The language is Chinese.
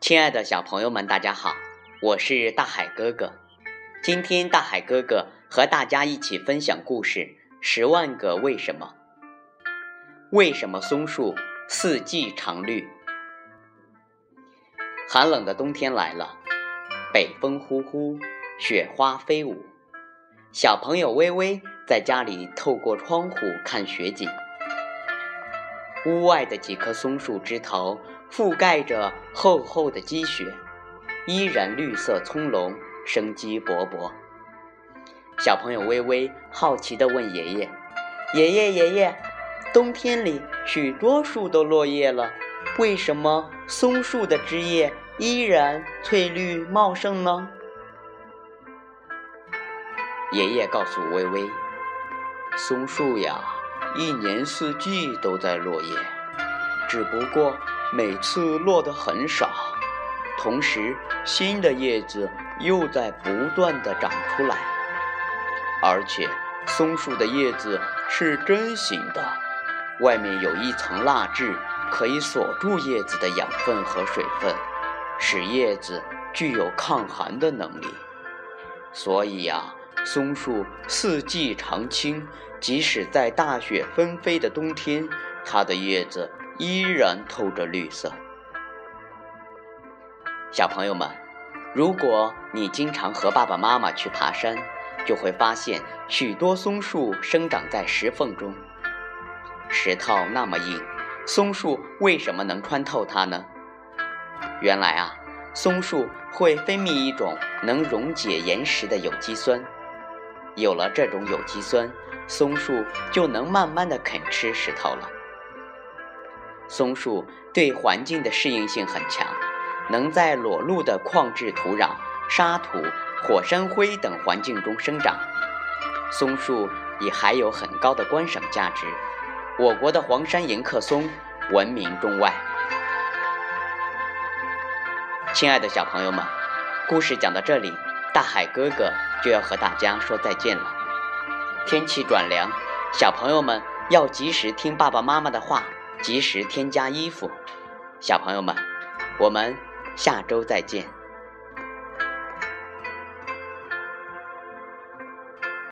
亲爱的小朋友们，大家好，我是大海哥哥。今天大海哥哥和大家一起分享故事《十万个为什么》。为什么松树四季常绿？寒冷的冬天来了，北风呼呼，雪花飞舞。小朋友微微在家里透过窗户看雪景。屋外的几棵松树枝头覆盖着厚厚的积雪，依然绿色葱茏，生机勃勃。小朋友微微好奇地问爷爷：“爷爷，爷爷，冬天里许多树都落叶了，为什么松树的枝叶依然翠绿茂盛呢？”爷爷告诉微微：“松树呀。”一年四季都在落叶，只不过每次落得很少，同时新的叶子又在不断的长出来。而且松树的叶子是针形的，外面有一层蜡质，可以锁住叶子的养分和水分，使叶子具有抗寒的能力。所以呀。松树四季常青，即使在大雪纷飞的冬天，它的叶子依然透着绿色。小朋友们，如果你经常和爸爸妈妈去爬山，就会发现许多松树生长在石缝中。石头那么硬，松树为什么能穿透它呢？原来啊，松树会分泌一种能溶解岩石的有机酸。有了这种有机酸，松树就能慢慢的啃吃石头了。松树对环境的适应性很强，能在裸露的矿质土壤、沙土、火山灰等环境中生长。松树也还有很高的观赏价值，我国的黄山迎客松闻名中外。亲爱的小朋友们，故事讲到这里。大海哥哥就要和大家说再见了。天气转凉，小朋友们要及时听爸爸妈妈的话，及时添加衣服。小朋友们，我们下周再见。